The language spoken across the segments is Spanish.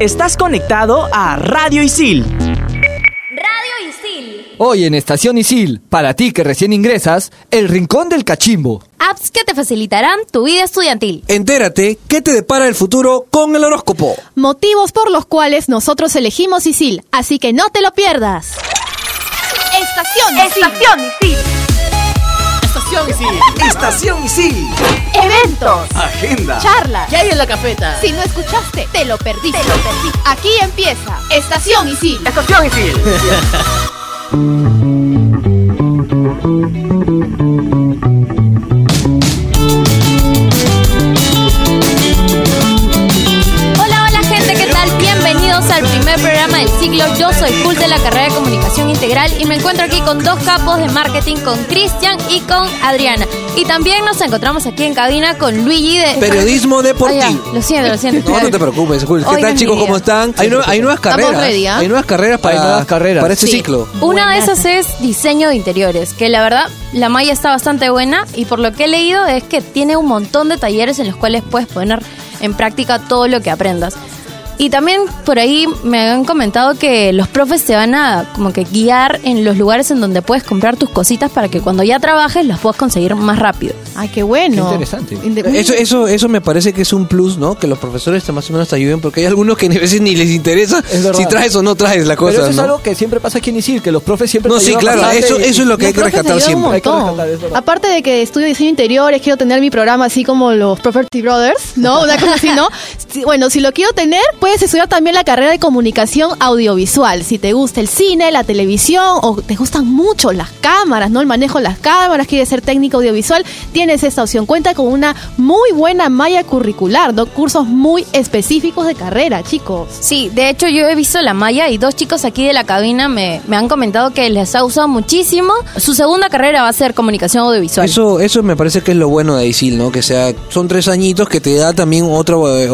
Estás conectado a Radio Isil. Radio Isil. Hoy en Estación Isil, para ti que recién ingresas, el Rincón del Cachimbo. Apps que te facilitarán tu vida estudiantil. Entérate qué te depara el futuro con el horóscopo. Motivos por los cuales nosotros elegimos Isil, así que no te lo pierdas. Estación Isil. Estación Isil. Estación Isil. Estación Isil. Eventos, Agenda. charlas. ¿Qué hay en la cafeta? Si no escuchaste, te lo perdiste. Aquí empieza Estación Isil. Estación Isil. ciclo. Yo soy Full de la carrera de Comunicación Integral y me encuentro aquí con dos capos de marketing, con Cristian y con Adriana. Y también nos encontramos aquí en cabina con Luigi de... Periodismo Ah, deportivo. ya, lo siento, lo siento. No, no te preocupes, Jul. ¿Qué Hoy tal, chicos? ¿Cómo están? Hay, nue- hay nuevas carreras. ready, ¿ah? Hay nuevas carreras para, Hay nuevas carreras. para este Sí. ciclo. Una de esas es diseño de interiores, que la verdad la malla está bastante buena y por lo que he leído es que tiene un montón de talleres en los cuales puedes poner en práctica todo lo que aprendas. Y también por ahí me han comentado que los profes te van a como que guiar en los lugares en donde puedes comprar tus cositas para que cuando ya trabajes las puedas conseguir más rápido. Ay, qué bueno. Qué interesante. Inde- Eso, eso, eso me parece que es un plus, ¿no? Que los profesores te más o menos te ayuden, porque hay algunos que a veces ni les interesa si traes o no traes la Pero cosa, eso es ¿no? algo que siempre pasa aquí en Isil, que los profes siempre No, te sí, claro, eso, y- eso es lo que hay que rescatar siempre. Hay que montón. rescatar, es verdad. Aparte de que estudio diseño interiores, quiero tener mi programa así como los Property Brothers, ¿no? Una cosa así, ¿no? Bueno, si lo quiero tener, puedes estudiar también la carrera de comunicación audiovisual. Si te gusta el cine, la televisión o te gustan mucho las cámaras, ¿no? El manejo de las cámaras, quieres ser técnico audiovisual, tienes esta opción. Cuenta con una muy buena malla curricular, ¿no? Cursos muy específicos de carrera, chicos. Sí, de hecho yo he visto la malla y dos chicos aquí de la cabina me, me han comentado que les ha usado muchísimo. Su segunda carrera va a ser comunicación audiovisual. Eso, eso me parece que es lo bueno de ISIL, ¿no? Que sea, son tres añitos que te da también otra eh,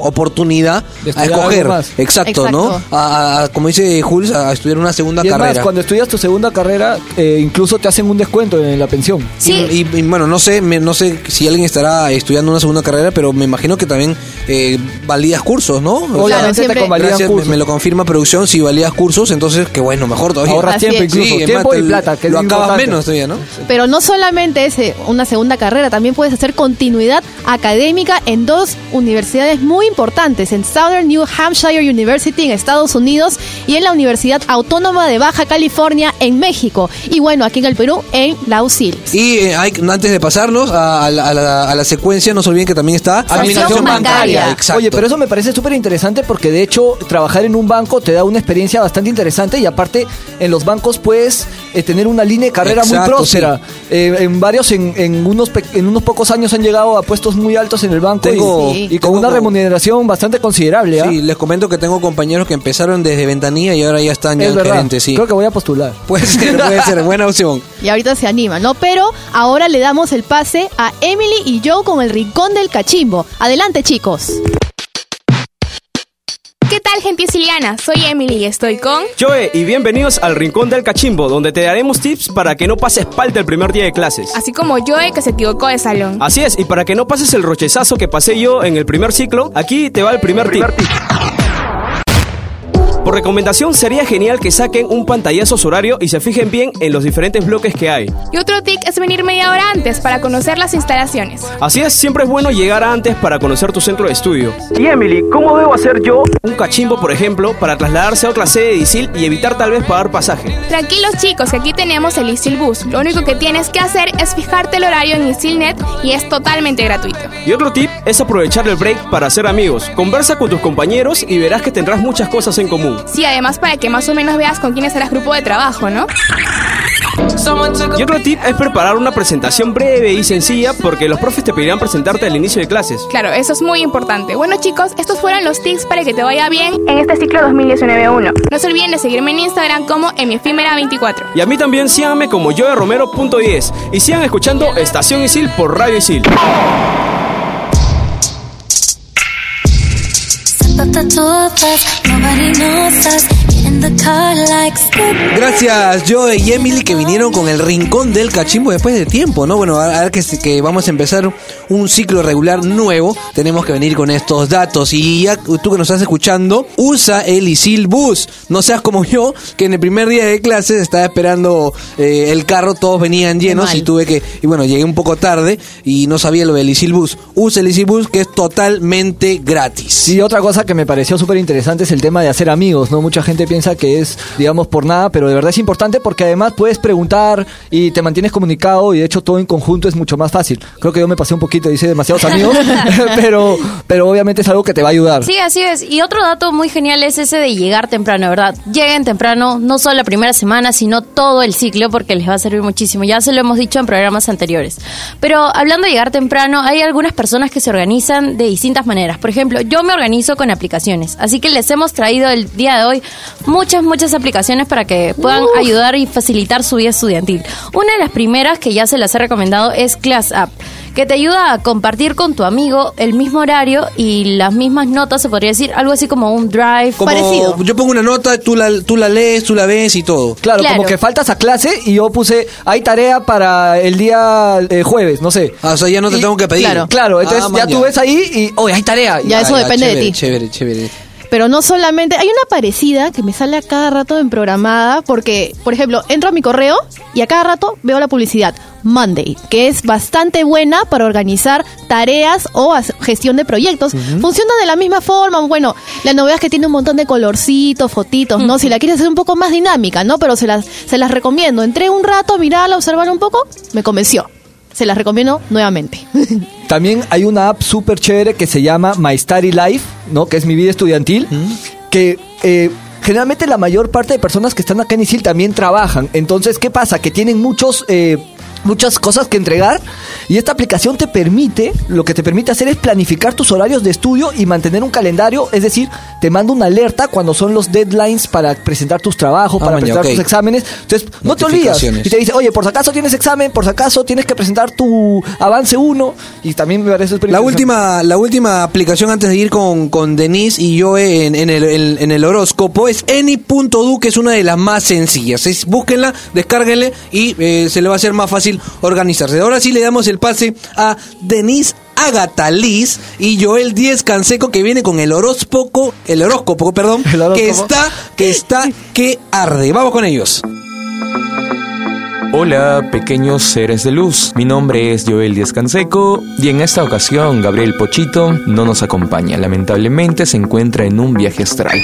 oportunidad De a escoger. algo más. Exacto, ¿no? A, a- como dice Jules, a estudiar una segunda Y es carrera. más, cuando estudias tu segunda carrera, eh, incluso te hacen un descuento en la pensión. Sí. Y, y- y, bueno, no sé, me- no sé si alguien estará estudiando una segunda carrera, pero me imagino que también eh, valías cursos, ¿no? O sea, Obviamente siempre- te gracias, me, cursos. me lo confirma producción, si valías cursos, entonces que bueno, mejor todavía. Ahorras Así tiempo es. incluso, Sí, tiempo más, y plata, que es lo acabas importante. menos todavía, ¿no? Pero no solamente es eh, una segunda carrera, también puedes hacer continuidad académica en dos universidades muy importantes, en Southern New Hampshire University en Estados Unidos y en la Universidad Autónoma de Baja California en México. Y bueno, aquí en el Perú, en la UCIL. Y eh, hay- antes de pasarnos a, a la, a la- a la secuencia, no se olviden que también está Administración bancaria. Exacto. Oye, pero eso me parece súper interesante porque de hecho trabajar en un banco te da una experiencia bastante interesante y aparte en los bancos puedes eh, tener una línea de carrera muy próspera. Eh, en varios, en, en unos pe- en unos pocos años han llegado a puestos muy altos en el banco Tengo- y, Sí. y con tengo una como- bastante considerable. ¿ah? Sí, les comento que tengo compañeros que empezaron desde ventanilla y ahora ya están ya es en verdad. gerentes, sí. Creo que voy a postular. Puede ser, puede ser, buena opción. Y ahorita se anima, ¿no? Pero ahora le damos el pase a Emily y Joe con el Rincón del Cachimbo. Adelante, chicos. ¿Qué tal gente siciliana? Soy Emily y estoy con... Joe, y bienvenidos al Rincón del Cachimbo, donde te daremos tips para que no pases palta el primer día de clases. Así como Joe que se equivocó de salón. Así es, y para que no pases el rochezazo que pasé yo en el primer ciclo, aquí te va el primer, tip. Por recomendación, sería genial que saquen un pantallazo su horario y se fijen bien en los diferentes bloques que hay. Y otro tip es venir media hora antes para conocer las instalaciones. Así es, siempre es bueno llegar antes para conocer tu centro de estudio. Y Emily, ¿cómo debo hacer yo un cachimbo, por ejemplo, para trasladarse a otra sede de Isil y evitar tal vez pagar pasaje? Tranquilos chicos, que aquí tenemos el Isil Bus. Lo único que tienes que hacer es fijarte el horario en Isilnet y es totalmente gratuito. Y otro tip es aprovechar el break para hacer amigos. Conversa con tus compañeros y verás que tendrás muchas cosas en común. Sí, además para que más o menos veas con quién serás grupo de trabajo, ¿no? Y otro tip es preparar una presentación breve y sencilla porque los profes te pedirán presentarte al inicio de clases. Claro, eso es muy importante. Bueno chicos, estos fueron los tips para que te vaya bien en este ciclo 2019-1. No se olviden de seguirme en Instagram como emifimera24. Y a mí también síganme como joeromero.10 y sigan escuchando Estación Isil por Radio Isil. the two of us. Nobody knows us. Gracias Joe y Emily que vinieron con el rincón del cachimbo después de tiempo, ¿no? Bueno, ahora que, que vamos a empezar un ciclo regular nuevo, tenemos que venir con estos datos. Y ya tú que nos estás escuchando, usa el Isil Bus. No seas como yo, que en el primer día de clases estaba esperando eh, el carro, todos venían llenos y tuve que, y bueno, llegué un poco tarde y no sabía lo del Isil Bus. Usa el Isil Bus que es totalmente gratis. Sí, otra cosa que me pareció súper interesante es el tema de hacer amigos, ¿no? Mucha gente piensa que es, digamos, por nada, pero de verdad es importante porque además puedes preguntar y te mantienes comunicado y de hecho todo en conjunto es mucho más fácil. Creo que yo me pasé un poquito, hice demasiados amigos, pero, pero obviamente es algo que te va a ayudar. Sí, así es. Y otro dato muy genial es ese de llegar temprano, ¿verdad? Lleguen temprano, no solo la primera semana, sino todo el ciclo, porque les va a servir muchísimo. Ya se lo hemos dicho en programas anteriores. Pero hablando de llegar temprano, hay algunas personas que se organizan de distintas maneras. Por ejemplo, yo me organizo con aplicaciones. Así que les hemos traído el día de hoy muchas, muchas aplicaciones para que puedan ayudar y facilitar su vida estudiantil. Una de las primeras que ya se las he recomendado es Class App que te ayuda a compartir con tu amigo el mismo horario y las mismas notas, se podría decir, algo así como un drive. Como Parecido. yo pongo una nota, tú la, tú la lees, tú la ves y todo. Claro, Claro. como que faltas a clase y yo puse, hay tarea para el día eh, jueves, no sé. Ah, o sea, ya no te Y- tengo que pedir. claro. Claro, entonces Ah, ya tú ves ahí y, oye, hay tarea. Ya, eso depende de ti. Chévere, chévere. Pero no solamente, hay una parecida que me sale a cada rato en programada porque, por ejemplo, entro a mi correo y a cada rato veo la publicidad Monday, que es bastante buena para organizar tareas o gestión de proyectos. Funciona de la misma forma, bueno, la novedad es que tiene un montón de colorcitos, fotitos, ¿no? Si la quieres hacer un poco más dinámica, ¿no? Pero se las, se las recomiendo. Entré un rato mirarla, a observarla un poco, me convenció. Se las recomiendo nuevamente. También hay una app súper chévere que se llama My Study Life, ¿no? Que es mi vida estudiantil, que eh, generalmente la mayor parte de personas que están acá en ISIL también trabajan. Entonces, ¿qué pasa? Que tienen muchos... eh, muchas cosas que entregar y esta aplicación te permite, lo que te permite hacer es planificar tus horarios de estudio y mantener un calendario, es decir, te manda una alerta cuando son los deadlines para presentar tus trabajos, Ah, para maña, presentar tus exámenes. Entonces, no te olvidas. Notificaciones. Y te dice, oye, por si acaso tienes examen, por si acaso tienes que presentar tu avance 1 y también me parece La última, la última aplicación antes de ir con, con Denise y yo en, en el, en- en el horóscopo es Any.du, que es una de las más sencillas. Es, búsquenla, descárguenle y eh, se le va a hacer más fácil organizarse. Ahora sí le damos el pase a Denise Agatha Liz y Joel Díez Canseco que viene con el horóscopo, el horóscopo, perdón, El horóscopo. que está, que está, que arde. Vamos con ellos. Hola, pequeños seres de luz. Mi nombre es Joel Díaz Canseco y en esta ocasión Gabriel Pochito no nos acompaña. Lamentablemente se encuentra en un viaje astral.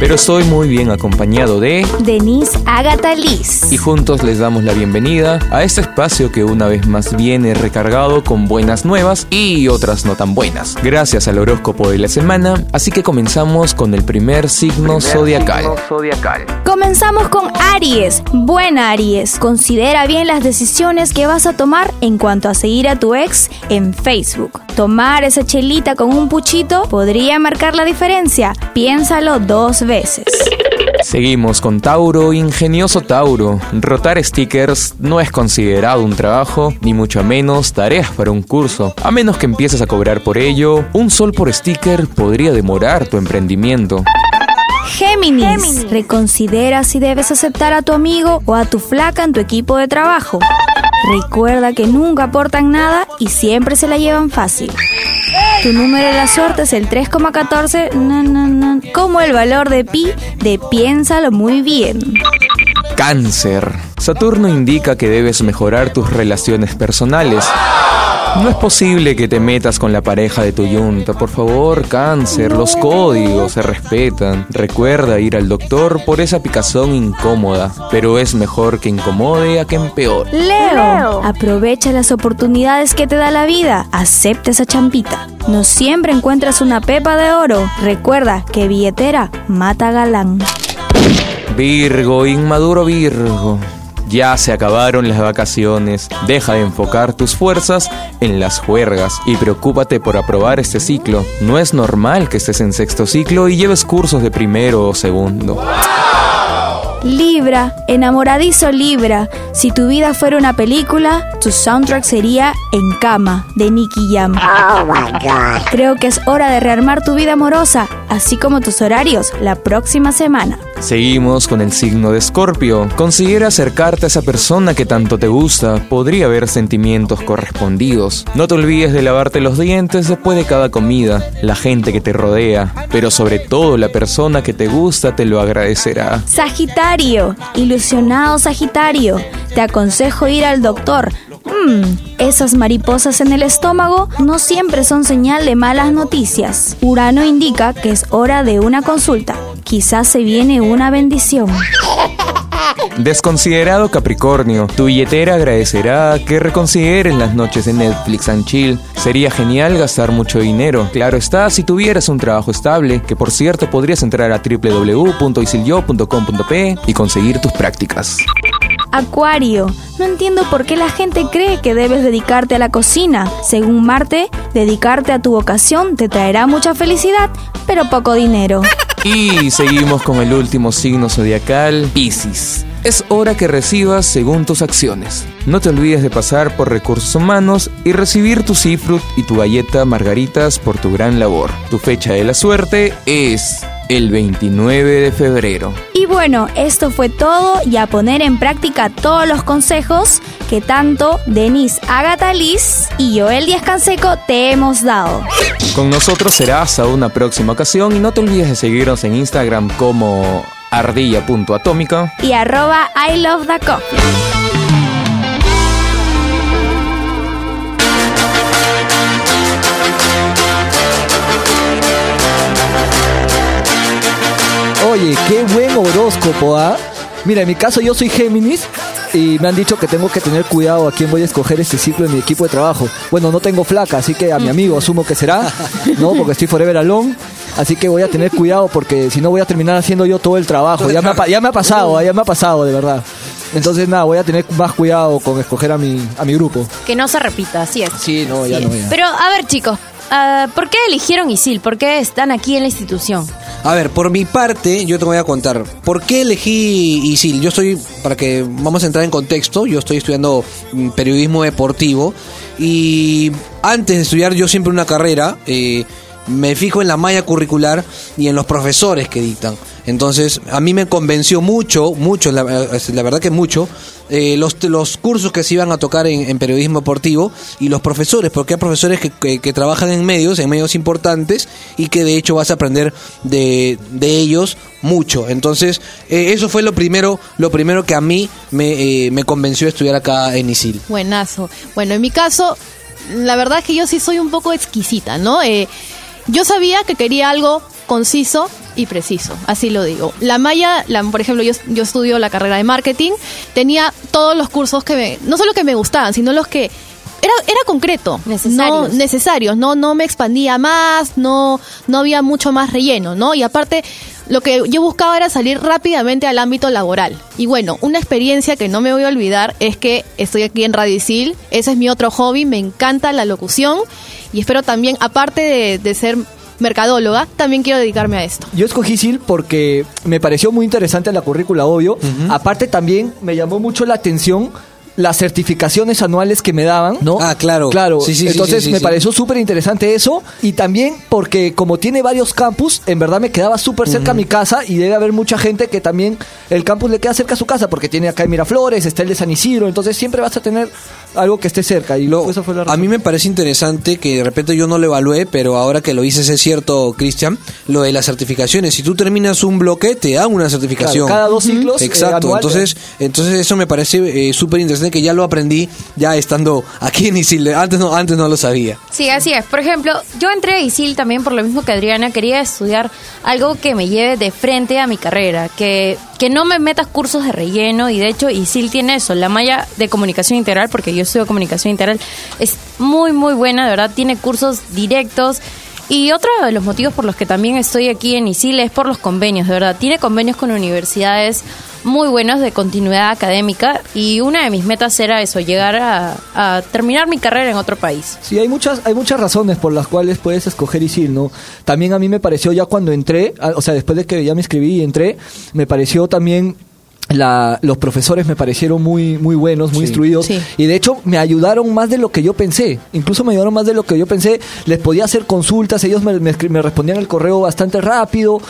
Pero estoy muy bien acompañado de... Denise Agatha Liz. Y juntos les damos la bienvenida a este espacio que una vez más viene recargado con buenas nuevas y otras no tan buenas. Gracias al horóscopo de la semana, así que comenzamos con el primer signo zodiacal. Comenzamos con Aries. Buena Aries. Considera bien las decisiones que vas a tomar en cuanto a seguir a tu ex en Facebook. Tomar esa chelita con un puchito podría marcar la diferencia. Piénsalo dos veces. Seguimos con Tauro, ingenioso Tauro. Rotar stickers no es considerado un trabajo, ni mucho menos tareas para un curso. A menos que empieces a cobrar por ello, un sol por sticker podría demorar tu emprendimiento. Géminis. Reconsidera si debes aceptar a tu amigo o a tu flaca en tu equipo de trabajo. Recuerda que nunca aportan nada y siempre se la llevan fácil. Tu número de la suerte es el 3,14. na, na, na, Como el valor de pi de piénsalo muy bien. Cáncer. Saturno indica que debes mejorar tus relaciones personales. No es posible que te metas con la pareja de tu yunta. Por favor, cáncer, los códigos se respetan. Recuerda ir al doctor por esa picazón incómoda, pero es mejor que incomode a que empeore. Leo, aprovecha las oportunidades que te da la vida. Acepta esa champita. No siempre encuentras una pepa de oro. Recuerda que billetera mata galán. Virgo, inmaduro Virgo. Ya se acabaron las vacaciones. Deja de enfocar tus fuerzas en las juergas y preocúpate por aprobar este ciclo. No es normal que estés en sexto ciclo y lleves cursos de primero o segundo. Libra, enamoradizo Libra. Si tu vida fuera una película, tu soundtrack sería En cama, de Nicky Jam. Creo que es hora de rearmar tu vida amorosa así como tus horarios, la próxima semana. Seguimos con el signo de Escorpio. Considera acercarte a esa persona que tanto te gusta. Podría haber sentimientos correspondidos. No te olvides de lavarte los dientes después de cada comida. La gente que te rodea, pero sobre todo la persona que te gusta te lo agradecerá. Sagitario, ilusionado Sagitario, te aconsejo ir al doctor. Mmm, esas mariposas en el estómago no siempre son señal de malas noticias. Urano indica que es hora de una consulta. Quizás se viene una bendición. Desconsiderado Capricornio, tu billetera agradecerá que reconsideres las noches de Netflix and Chill. Sería genial gastar mucho dinero. Claro está, si tuvieras un trabajo estable, que por cierto podrías entrar a www.isilyo.com.p y conseguir tus prácticas. Acuario, no entiendo por qué la gente cree que debes dedicarte a la cocina. Según Marte, dedicarte a tu vocación te traerá mucha felicidad, pero poco dinero. Y seguimos con el último signo zodiacal, Piscis. Es hora que recibas según tus acciones. No te olvides de pasar por recursos humanos y recibir tu cifrut y tu galleta margaritas por tu gran labor. Tu fecha de la suerte es el 29 de febrero. Y bueno, esto fue todo y a poner en práctica todos los consejos que tanto Denise Agatha Liz y Joel Díaz Canseco te hemos dado. Con nosotros será hasta una próxima ocasión y no te olvides de seguirnos en Instagram como ardilla.atómica y arroba I love the coffee. Oye, qué buen horóscopo, ¿ah? Mira, en mi caso yo soy Géminis y me han dicho que tengo que tener cuidado a quién voy a escoger este ciclo en mi equipo de trabajo. Bueno, no tengo flaca, así que a mi amigo asumo que será, ¿no? Porque estoy forever alone. Así que voy a tener cuidado porque si no voy a terminar haciendo yo todo el trabajo. Ya me ha, pa- ya me ha pasado, ya me ha pasado, de verdad. Entonces, nada, voy a tener más cuidado con escoger a mi, a mi grupo. Que no se repita, así es. Sí, no, ya no, ya. Pero a ver, chicos, ah, ¿por qué eligieron ISIL? ¿Por qué están aquí en la institución? A ver, por mi parte, yo te voy a contar. ¿Por qué elegí ISIL? Yo estoy, para que vamos a entrar en contexto, yo estoy estudiando mm, periodismo deportivo y antes de estudiar yo siempre una carrera, eh, me fijo en la malla curricular y en los profesores que dictan. Entonces, a mí me convenció mucho, mucho, la, eh, la verdad que mucho, eh, los, los cursos que se iban a tocar en, periodismo deportivo y los profesores, porque hay profesores que, que- trabajan en medios, en medios importantes y que de hecho vas a aprender de, de ellos mucho. Entonces, eh, eso fue lo primero, lo primero que a mí me, eh, me convenció estudiar acá en ISIL. Buenazo. Bueno, en mi caso, la verdad es que yo sí soy un poco exquisita, ¿no? Eh, yo sabía que quería algo conciso y preciso, así lo digo. La Maya, la, por ejemplo, yo, yo estudio la carrera de marketing, tenía todos los cursos que me, no solo que me gustaban, sino los que era, era concreto, Necesarios. no necesarios, no, no me expandía más, no, no había mucho más relleno, ¿no? Y aparte, lo que yo buscaba era salir rápidamente al ámbito laboral. Y bueno, una experiencia que no me voy a olvidar es que estoy aquí en Radio Isil, ese es mi otro hobby, me encanta la locución y espero también, aparte de, de ser mercadóloga, también quiero dedicarme a esto. Yo escogí SIL porque me pareció muy interesante la currícula, obvio. Aparte también me llamó mucho la atención las certificaciones anuales que me daban, ¿no? Ah, claro. Claro, Sí, sí, sí, entonces sí, sí, me sí. pareció súper interesante eso y también porque como tiene varios campus, en verdad me quedaba súper cerca a mi casa y debe haber mucha gente que también el campus le queda cerca a su casa porque tiene acá en Miraflores, está el de San Isidro, entonces siempre vas a tener algo que esté cerca y Lo- eso fue la a mí me parece interesante que de repente yo no lo evalué, pero ahora que lo dices es cierto, Cristian, lo de las certificaciones. Si tú terminas un bloque, te dan una certificación. Claro, cada dos ciclos, eh, Exacto. entonces, entonces eso me parece eh, súper interesante que ya lo aprendí ya estando aquí en Isil. Antes no, antes no lo sabía. Sí, así es. Por ejemplo, yo entré a ISIL también por lo mismo que Adriana. Quería estudiar algo que me lleve de frente a mi carrera, que, que no me metas cursos de relleno. Y de hecho, ISIL tiene eso, la malla de comunicación integral, porque yo estudio comunicación integral, es muy, muy buena, de verdad. Tiene cursos directos. Y otro de los motivos por los que también estoy aquí en ISIL es por los convenios, de verdad. Tiene convenios con universidades muy buenos de continuidad académica y una de mis metas era eso, llegar a, a terminar mi carrera en otro país. Sí, hay muchas, hay muchas razones por las cuales puedes escoger ISIL, ¿no? También a mí me pareció ya cuando entré, o sea, después de que ya me inscribí y entré, me pareció también la- los profesores me parecieron muy, muy buenos, muy instruidos. Sí. Y de hecho me ayudaron más de lo que yo pensé. Incluso me ayudaron más de lo que yo pensé. Les podía hacer consultas, ellos me, me escri- me respondían el correo bastante rápido.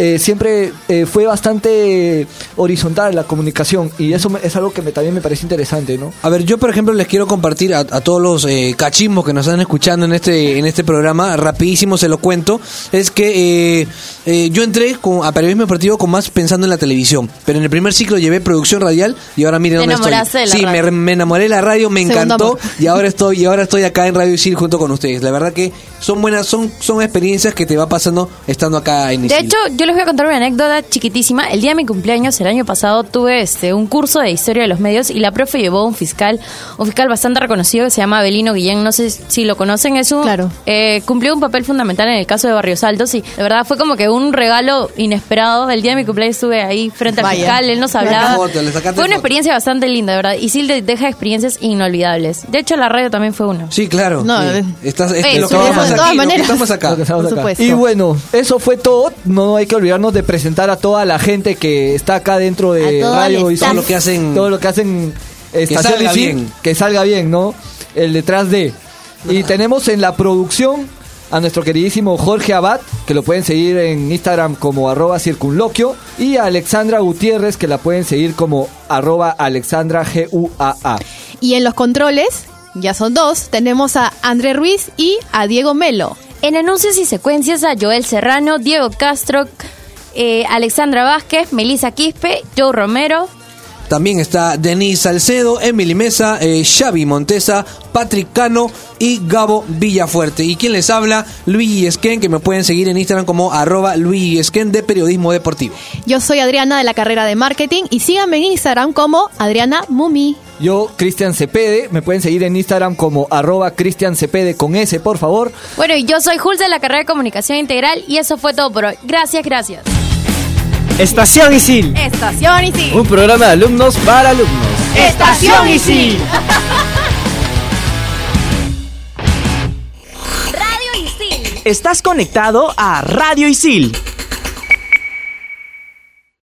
Eh, siempre eh, fue bastante horizontal la comunicación. Y eso me- es algo que me- también me parece interesante, ¿no? A ver, yo por ejemplo les quiero compartir a, a todos los eh, cachimbos que nos están escuchando en este en este programa, rapidísimo se lo cuento, es que eh, eh, yo entré con, a periodismo deportivo con más pensando en la televisión, pero en el primer ciclo llevé producción radial y ahora miren dónde estoy. de la sí, me, radio. me enamoré de la radio, me Segundo encantó amor. y ahora estoy y ahora estoy acá en Radio Isil junto con ustedes. La verdad que son buenas, son son experiencias que te va pasando estando acá en De Isil. hecho, yo les voy a contar una anécdota chiquitísima. El día de mi cumpleaños, el año pasado, tuve este un curso de historia de los medios y la profe llevó un fiscal, un fiscal bastante reconocido que se llama Abelino Guillén. No sé si lo conocen, es un Claro. eh, cumplió un papel fundamental en el caso de Barrios Altos y de verdad fue como que un regalo inesperado. El día de mi cumpleaños estuve ahí frente al Vaya. fiscal, él nos hablaba. foto, le fue una foto. experiencia bastante linda, verdad. Y sí deja experiencias inolvidables. De hecho, la radio también fue una. Sí, claro. No, sí. Estás, es Eh, que lo que estamos de aquí, todas lo que maneras. estamos acá. Lo que estamos acá. Y bueno, eso fue todo. No hay que olvidarnos de presentar a toda la gente que está acá dentro de Radio y Todo lo que hacen todo lo que hacen Estación salga bien. que salga bien, ¿no? El detrás de. Y tenemos en la producción a nuestro queridísimo Jorge Abad, que lo pueden seguir en Instagram como arroba circunloquio, y a Alexandra Gutiérrez, que la pueden seguir como arroba Alexandra G-U-A-A. Y en los controles, ya son dos, tenemos a André Ruiz y a Diego Melo. En anuncios y secuencias a Joel Serrano, Diego Castro, eh, Alexandra Vázquez, Melissa Quispe, Joe Romero. También está Denise Salcedo, Emily Mesa, eh, Xavi Montesa, Patrick Cano y Gabo Villafuerte. Y quien les habla, Luigi Esquen, que me pueden seguir en Instagram como arroba Luigi Esquen de Periodismo Deportivo. Yo soy Adriana de la carrera de marketing y síganme en Instagram como Adriana Mumi. Yo, Cristian Cepede, me pueden seguir en Instagram como arroba Cristian Cepede con S, por favor. Bueno, y yo soy Jules de la carrera de Comunicación Integral y eso fue todo por hoy. Gracias, gracias. Estación Isil. Estación sí. Un programa de alumnos para alumnos. Estación Isil. Estás conectado a Radio Isil